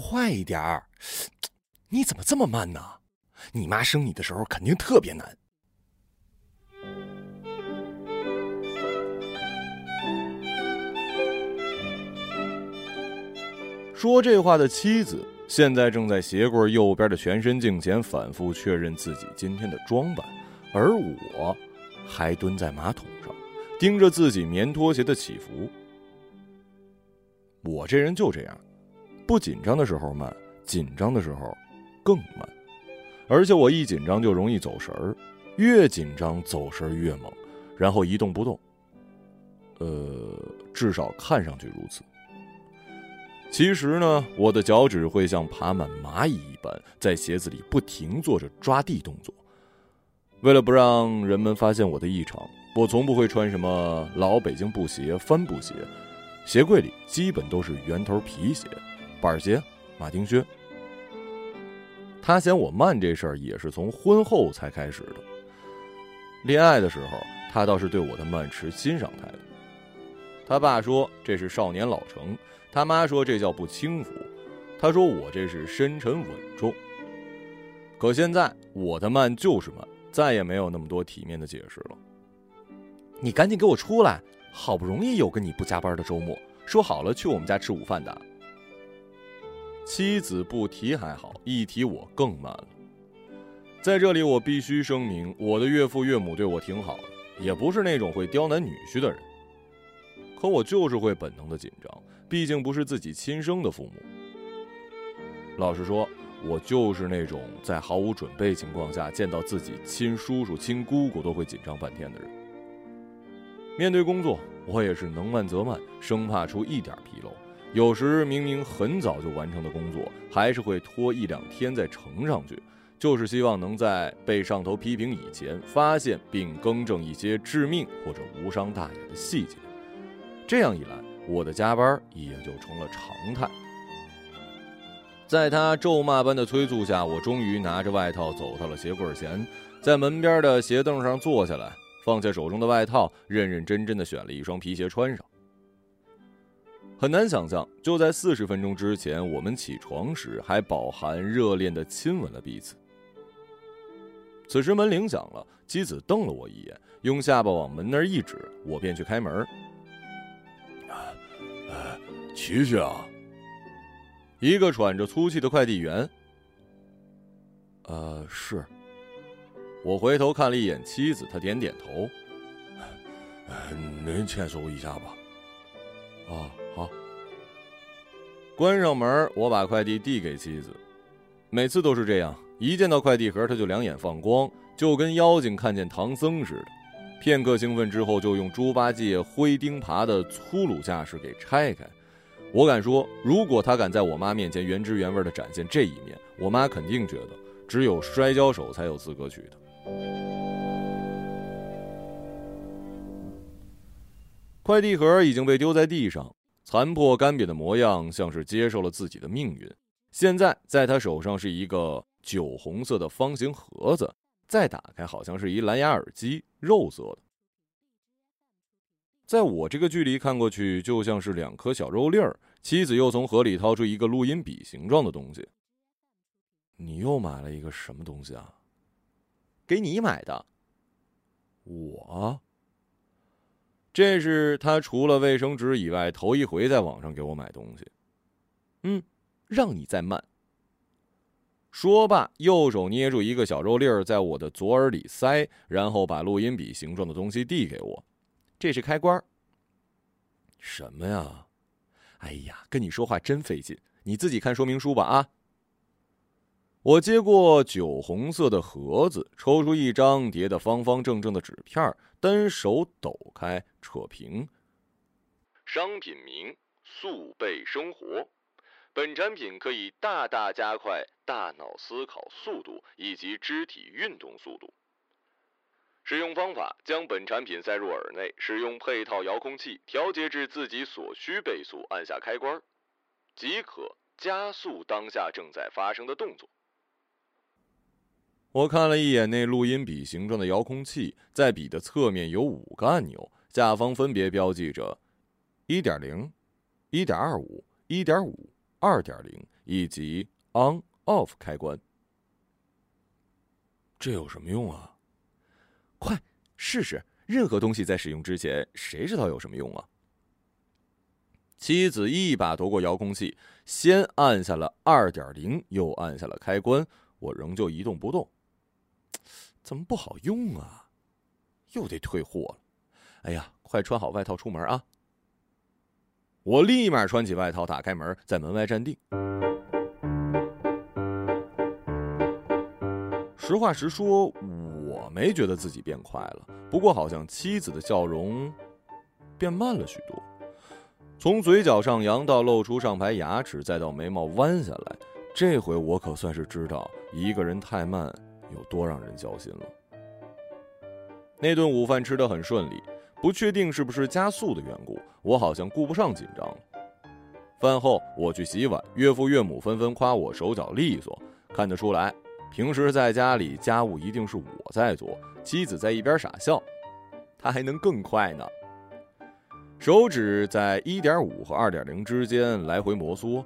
快一点儿！你怎么这么慢呢？你妈生你的时候肯定特别难。说这话的妻子现在正在鞋柜右边的全身镜前反复确认自己今天的装扮，而我，还蹲在马桶上，盯着自己棉拖鞋的起伏。我这人就这样，不紧张的时候慢，紧张的时候更慢，而且我一紧张就容易走神儿，越紧张走神儿越猛，然后一动不动。呃，至少看上去如此。其实呢，我的脚趾会像爬满蚂蚁一般，在鞋子里不停做着抓地动作。为了不让人们发现我的异常，我从不会穿什么老北京布鞋、帆布鞋，鞋柜里基本都是圆头皮鞋、板鞋、马丁靴。他嫌我慢这事儿也是从婚后才开始的。恋爱的时候，他倒是对我的慢持欣赏态度。他爸说这是少年老成。他妈说这叫不轻浮，他说我这是深沉稳重。可现在我的慢就是慢，再也没有那么多体面的解释了。你赶紧给我出来！好不容易有个你不加班的周末，说好了去我们家吃午饭的。妻子不提还好，一提我更慢了。在这里我必须声明，我的岳父岳母对我挺好的，也不是那种会刁难女婿的人。可我就是会本能的紧张。毕竟不是自己亲生的父母。老实说，我就是那种在毫无准备情况下见到自己亲叔叔、亲姑姑都会紧张半天的人。面对工作，我也是能慢则慢，生怕出一点纰漏。有时明明很早就完成的工作，还是会拖一两天再呈上去，就是希望能在被上头批评以前，发现并更正一些致命或者无伤大雅的细节。这样一来。我的加班也就成了常态。在他咒骂般的催促下，我终于拿着外套走到了鞋柜前，在门边的鞋凳上坐下来，放下手中的外套，认认真真的选了一双皮鞋穿上。很难想象，就在四十分钟之前，我们起床时还饱含热恋的亲吻了彼此。此时门铃响了，妻子瞪了我一眼，用下巴往门那儿一指，我便去开门。琪琪啊，一个喘着粗气的快递员。呃，是。我回头看了一眼妻子，她点点头。您签收一下吧。啊，好。关上门，我把快递递给妻子。每次都是这样，一见到快递盒，他就两眼放光，就跟妖精看见唐僧似的。片刻兴奋之后，就用猪八戒挥钉耙的粗鲁架势给拆开。我敢说，如果他敢在我妈面前原汁原味的展现这一面，我妈肯定觉得只有摔跤手才有资格娶她。快递盒已经被丢在地上，残破干瘪的模样，像是接受了自己的命运。现在在他手上是一个酒红色的方形盒子，再打开，好像是一蓝牙耳机，肉色的。在我这个距离看过去，就像是两颗小肉粒儿。妻子又从盒里掏出一个录音笔形状的东西。你又买了一个什么东西啊？给你买的。我。这是他除了卫生纸以外头一回在网上给我买东西。嗯，让你再慢。说罢，右手捏住一个小肉粒儿，在我的左耳里塞，然后把录音笔形状的东西递给我。这是开关。什么呀？哎呀，跟你说话真费劲，你自己看说明书吧啊！我接过酒红色的盒子，抽出一张叠得方方正正的纸片，单手抖开，扯平。商品名：速倍生活。本产品可以大大加快大脑思考速度以及肢体运动速度。使用方法：将本产品塞入耳内，使用配套遥控器调节至自己所需倍速，按下开关，即可加速当下正在发生的动作。我看了一眼那录音笔形状的遥控器，在笔的侧面有五个按钮，下方分别标记着：一点零、一点二五、一点五、二点零、以及 on off 开关。这有什么用啊？快试试！任何东西在使用之前，谁知道有什么用啊？妻子一把夺过遥控器，先按下了二点零，又按下了开关，我仍旧一动不动。怎么不好用啊？又得退货了。哎呀，快穿好外套出门啊！我立马穿起外套，打开门，在门外站定。实话实说，我没觉得自己变快了，不过好像妻子的笑容变慢了许多。从嘴角上扬到露出上排牙齿，再到眉毛弯下来，这回我可算是知道一个人太慢有多让人焦心了。那顿午饭吃得很顺利，不确定是不是加速的缘故，我好像顾不上紧张了。饭后我去洗碗，岳父岳母纷纷夸我手脚利索，看得出来，平时在家里家务一定是我在做，妻子在一边傻笑，他还能更快呢。手指在一点五和二点零之间来回摩挲，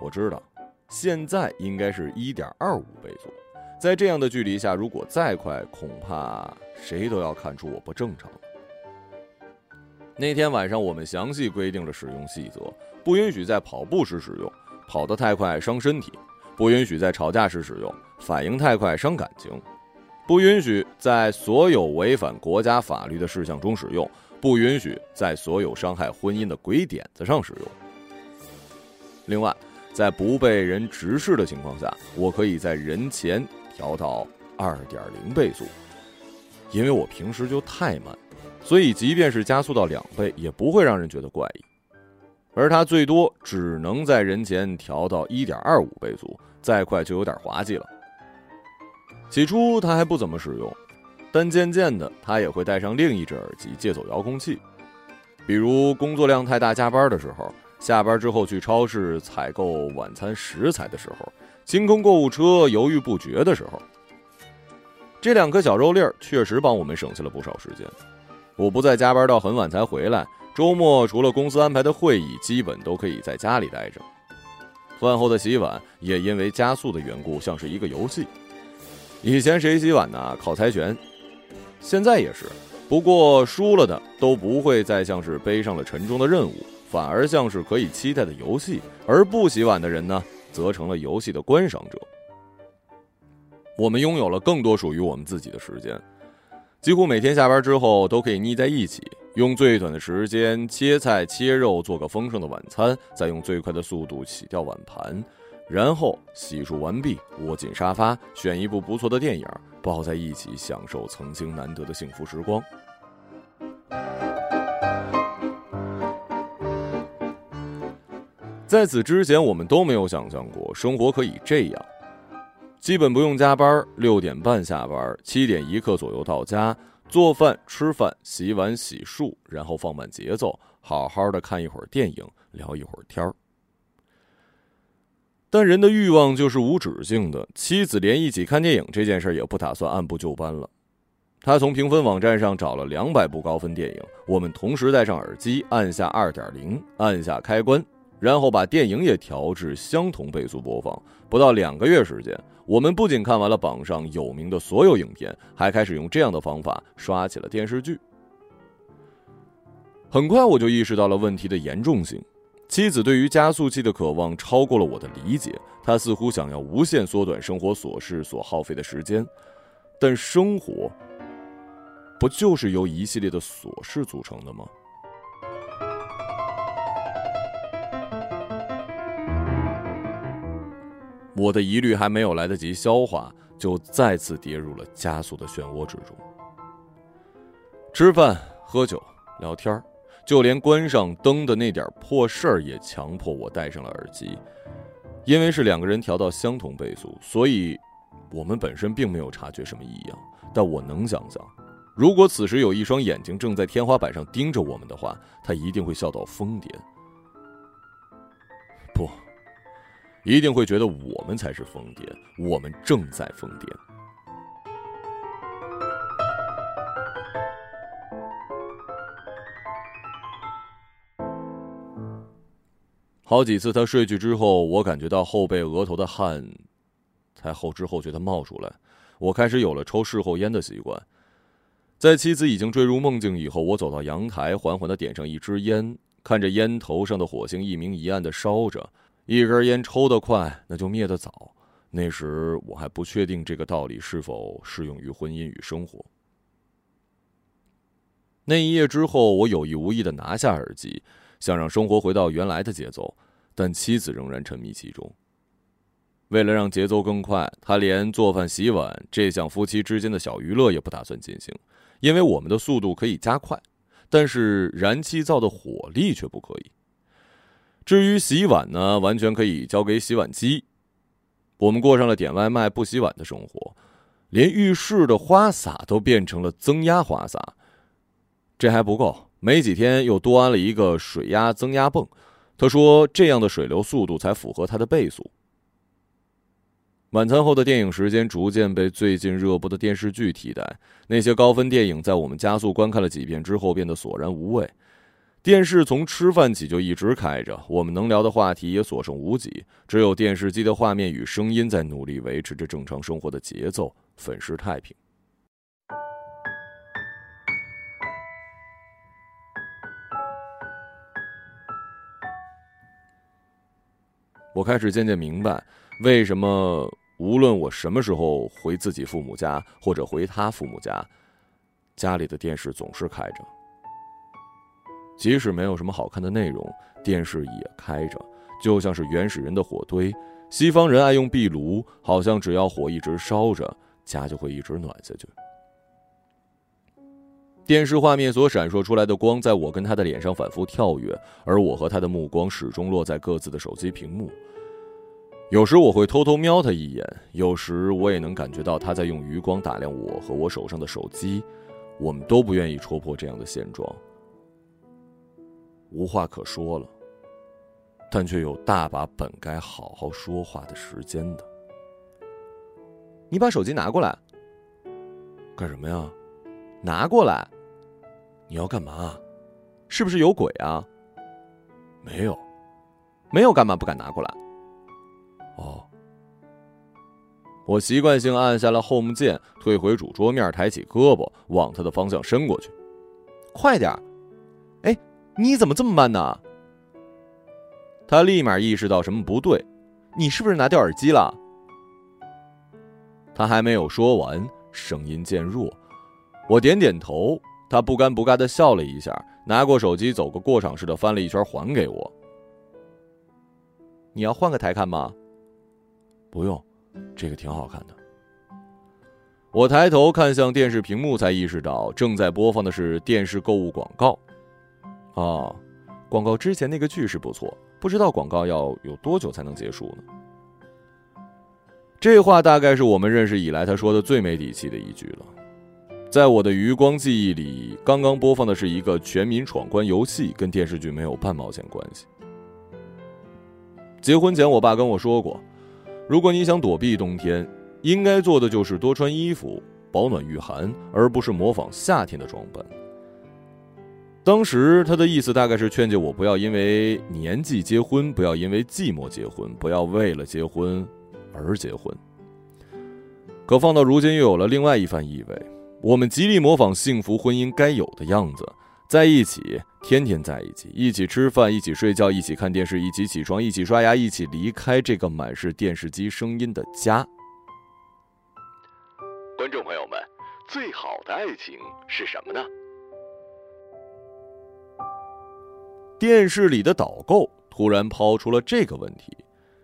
我知道，现在应该是一点二五倍速。在这样的距离下，如果再快，恐怕谁都要看出我不正常。那天晚上，我们详细规定了使用细则：不允许在跑步时使用，跑得太快伤身体；不允许在吵架时使用，反应太快伤感情；不允许在所有违反国家法律的事项中使用。不允许在所有伤害婚姻的鬼点子上使用。另外，在不被人直视的情况下，我可以在人前调到二点零倍速。因为我平时就太慢，所以即便是加速到两倍，也不会让人觉得怪异。而它最多只能在人前调到一点二五倍速，再快就有点滑稽了。起初，它还不怎么使用。但渐渐的，他也会带上另一只耳机借走遥控器，比如工作量太大加班的时候，下班之后去超市采购晚餐食材的时候，清空购物车犹豫不决的时候。这两颗小肉粒儿确实帮我们省下了不少时间。我不再加班到很晚才回来，周末除了公司安排的会议，基本都可以在家里待着。饭后的洗碗也因为加速的缘故，像是一个游戏。以前谁洗碗呢？靠猜拳。现在也是，不过输了的都不会再像是背上了沉重的任务，反而像是可以期待的游戏。而不洗碗的人呢，则成了游戏的观赏者。我们拥有了更多属于我们自己的时间，几乎每天下班之后都可以腻在一起，用最短的时间切菜切肉，做个丰盛的晚餐，再用最快的速度洗掉碗盘。然后洗漱完毕，窝进沙发，选一部不错的电影，抱在一起享受曾经难得的幸福时光。在此之前，我们都没有想象过生活可以这样，基本不用加班，六点半下班，七点一刻左右到家，做饭、吃饭、洗碗、洗漱，然后放慢节奏，好好的看一会儿电影，聊一会儿天儿。但人的欲望就是无止境的。妻子连一起看电影这件事也不打算按部就班了。他从评分网站上找了两百部高分电影，我们同时戴上耳机，按下二点零，按下开关，然后把电影也调至相同倍速播放。不到两个月时间，我们不仅看完了榜上有名的所有影片，还开始用这样的方法刷起了电视剧。很快我就意识到了问题的严重性。妻子对于加速器的渴望超过了我的理解，她似乎想要无限缩短生活琐事所耗费的时间，但生活不就是由一系列的琐事组成的吗？我的疑虑还没有来得及消化，就再次跌入了加速的漩涡之中。吃饭、喝酒、聊天。就连关上灯的那点破事儿也强迫我戴上了耳机，因为是两个人调到相同倍速，所以我们本身并没有察觉什么异样。但我能想象，如果此时有一双眼睛正在天花板上盯着我们的话，他一定会笑到疯癫。不，一定会觉得我们才是疯癫，我们正在疯癫。好几次他睡去之后，我感觉到后背、额头的汗才后知后觉的冒出来。我开始有了抽事后烟的习惯。在妻子已经坠入梦境以后，我走到阳台，缓缓的点上一支烟，看着烟头上的火星一明一暗的烧着。一根烟抽得快，那就灭得早。那时我还不确定这个道理是否适用于婚姻与生活。那一夜之后，我有意无意的拿下耳机。想让生活回到原来的节奏，但妻子仍然沉迷其中。为了让节奏更快，他连做饭、洗碗这项夫妻之间的小娱乐也不打算进行，因为我们的速度可以加快，但是燃气灶的火力却不可以。至于洗碗呢，完全可以交给洗碗机。我们过上了点外卖不洗碗的生活，连浴室的花洒都变成了增压花洒。这还不够。没几天，又多安了一个水压增压泵。他说，这样的水流速度才符合他的倍速。晚餐后的电影时间逐渐被最近热播的电视剧替代。那些高分电影在我们加速观看了几遍之后变得索然无味。电视从吃饭起就一直开着，我们能聊的话题也所剩无几。只有电视机的画面与声音在努力维持着正常生活的节奏，粉饰太平。我开始渐渐明白，为什么无论我什么时候回自己父母家或者回他父母家，家里的电视总是开着。即使没有什么好看的内容，电视也开着，就像是原始人的火堆。西方人爱用壁炉，好像只要火一直烧着，家就会一直暖下去。电视画面所闪烁出来的光，在我跟他的脸上反复跳跃，而我和他的目光始终落在各自的手机屏幕。有时我会偷偷瞄他一眼，有时我也能感觉到他在用余光打量我和我手上的手机。我们都不愿意戳破这样的现状，无话可说了，但却有大把本该好好说话的时间的。你把手机拿过来，干什么呀？拿过来。你要干嘛？是不是有鬼啊？没有，没有干嘛不敢拿过来？哦，我习惯性按下了 Home 键，退回主桌面，抬起胳膊往他的方向伸过去。快点！哎，你怎么这么慢呢？他立马意识到什么不对，你是不是拿掉耳机了？他还没有说完，声音渐弱。我点点头。他不尴不尬的笑了一下，拿过手机，走个过场似的翻了一圈，还给我。你要换个台看吗？不用，这个挺好看的。我抬头看向电视屏幕，才意识到正在播放的是电视购物广告。哦，广告之前那个句式不错，不知道广告要有多久才能结束呢？这话大概是我们认识以来他说的最没底气的一句了。在我的余光记忆里，刚刚播放的是一个全民闯关游戏，跟电视剧没有半毛钱关系。结婚前，我爸跟我说过，如果你想躲避冬天，应该做的就是多穿衣服，保暖御寒，而不是模仿夏天的装扮。当时他的意思大概是劝诫我不要因为年纪结婚，不要因为寂寞结婚，不要为了结婚而结婚。可放到如今，又有了另外一番意味。我们极力模仿幸福婚姻该有的样子，在一起，天天在一起，一起吃饭，一起睡觉，一起看电视，一起起床，一起刷牙，一起离开这个满是电视机声音的家。观众朋友们，最好的爱情是什么呢？电视里的导购突然抛出了这个问题，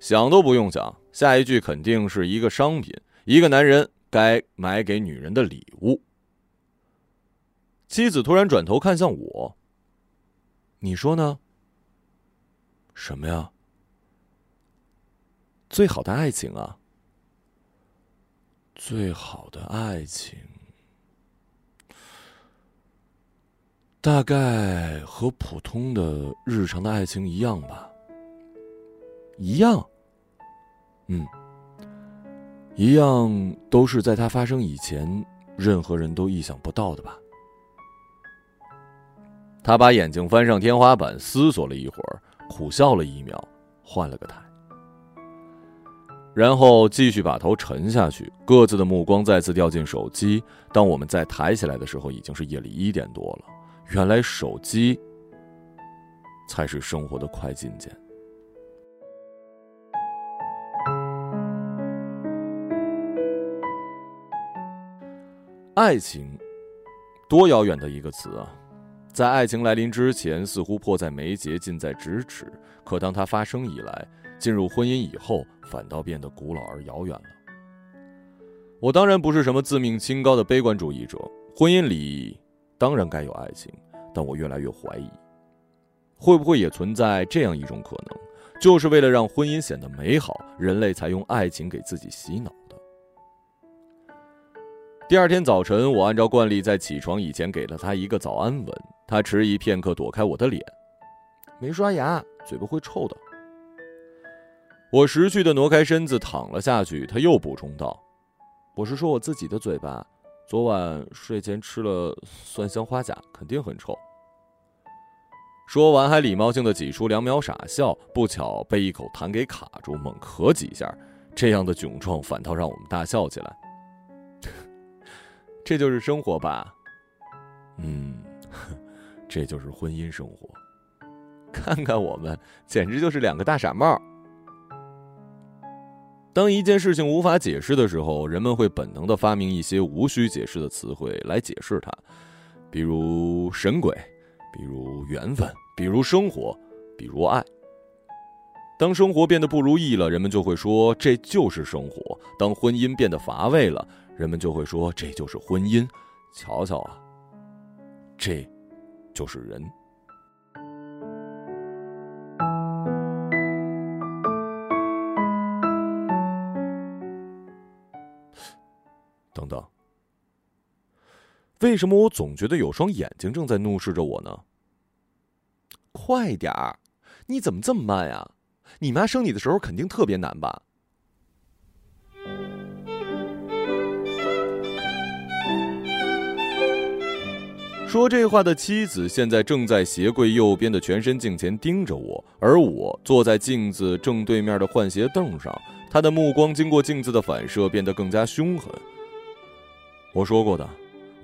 想都不用想，下一句肯定是一个商品，一个男人。该买给女人的礼物。妻子突然转头看向我：“你说呢？什么呀？最好的爱情啊！最好的爱情，大概和普通的日常的爱情一样吧。一样。嗯。”一样都是在它发生以前，任何人都意想不到的吧。他把眼睛翻上天花板，思索了一会儿，苦笑了一秒，换了个台，然后继续把头沉下去，各自的目光再次掉进手机。当我们再抬起来的时候，已经是夜里一点多了。原来手机才是生活的快进键。爱情，多遥远的一个词啊！在爱情来临之前，似乎迫在眉睫、近在咫尺；可当它发生以来，进入婚姻以后，反倒变得古老而遥远了。我当然不是什么自命清高的悲观主义者，婚姻里当然该有爱情，但我越来越怀疑，会不会也存在这样一种可能，就是为了让婚姻显得美好，人类才用爱情给自己洗脑的。第二天早晨，我按照惯例在起床以前给了他一个早安吻。他迟疑片刻，躲开我的脸，没刷牙，嘴巴会臭的。我识趣的挪开身子，躺了下去。他又补充道：“我是说我自己的嘴巴，昨晚睡前吃了蒜香花甲，肯定很臭。”说完，还礼貌性的挤出两秒傻笑，不巧被一口痰给卡住，猛咳几下，这样的窘状反倒让我们大笑起来。这就是生活吧，嗯，这就是婚姻生活。看看我们，简直就是两个大傻帽。当一件事情无法解释的时候，人们会本能的发明一些无需解释的词汇来解释它，比如神鬼，比如缘分，比如生活，比如爱。当生活变得不如意了，人们就会说这就是生活；当婚姻变得乏味了，人们就会说这就是婚姻，瞧瞧啊，这就是人。为什么我总觉得有双眼睛正在怒视着我呢？快点儿，你怎么这么慢呀？你妈生你的时候肯定特别难吧？说这话的妻子现在正在鞋柜右边的全身镜前盯着我，而我坐在镜子正对面的换鞋凳上。他的目光经过镜子的反射变得更加凶狠。我说过的，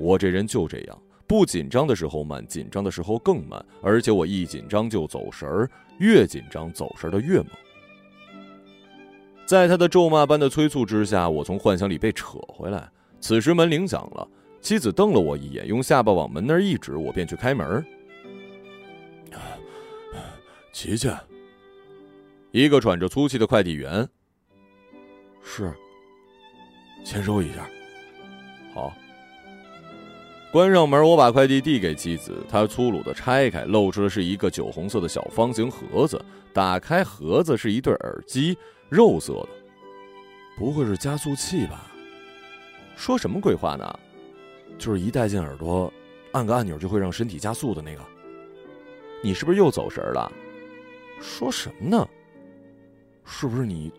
我这人就这样，不紧张的时候慢，紧张的时候更慢，而且我一紧张就走神儿，越紧张走神儿的越猛。在他的咒骂般的催促之下，我从幻想里被扯回来。此时门铃响了。妻子瞪了我一眼，用下巴往门那儿一指，我便去开门。琪琪，一个喘着粗气的快递员。是。签收一下。好。关上门，我把快递递给妻子，她粗鲁的拆开，露出的是一个酒红色的小方形盒子。打开盒子，是一对耳机，肉色的。不会是加速器吧？说什么鬼话呢？就是一戴进耳朵，按个按钮就会让身体加速的那个。你是不是又走神了？说什么呢？是不是你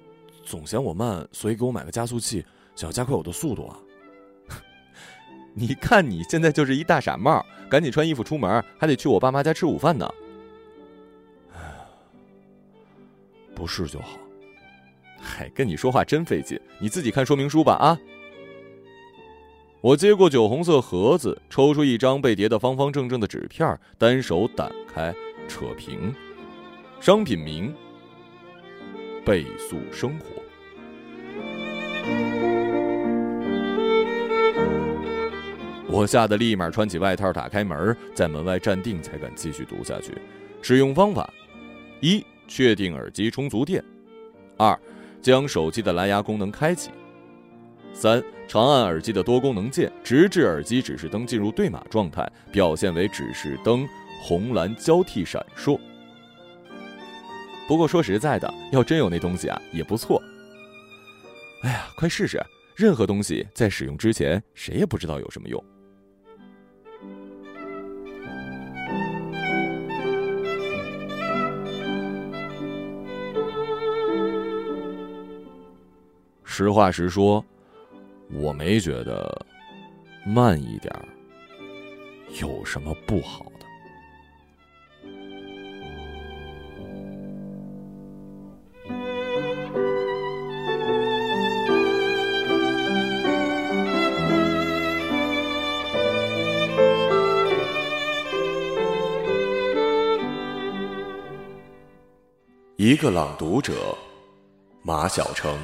总嫌我慢，所以给我买个加速器，想要加快我的速度啊？你看你现在就是一大傻帽，赶紧穿衣服出门，还得去我爸妈家吃午饭呢。不是就好。嗨，跟你说话真费劲，你自己看说明书吧啊。我接过酒红色盒子，抽出一张被叠得方方正正的纸片，单手打开，扯平，商品名：倍速生活。我吓得立马穿起外套，打开门，在门外站定，才敢继续读下去。使用方法：一、确定耳机充足电；二、将手机的蓝牙功能开启。三，长按耳机的多功能键，直至耳机指示灯进入对码状态，表现为指示灯红蓝交替闪烁。不过说实在的，要真有那东西啊，也不错。哎呀，快试试！任何东西在使用之前，谁也不知道有什么用。实话实说我没觉得慢一点有什么不好的。一个朗读者马晓成。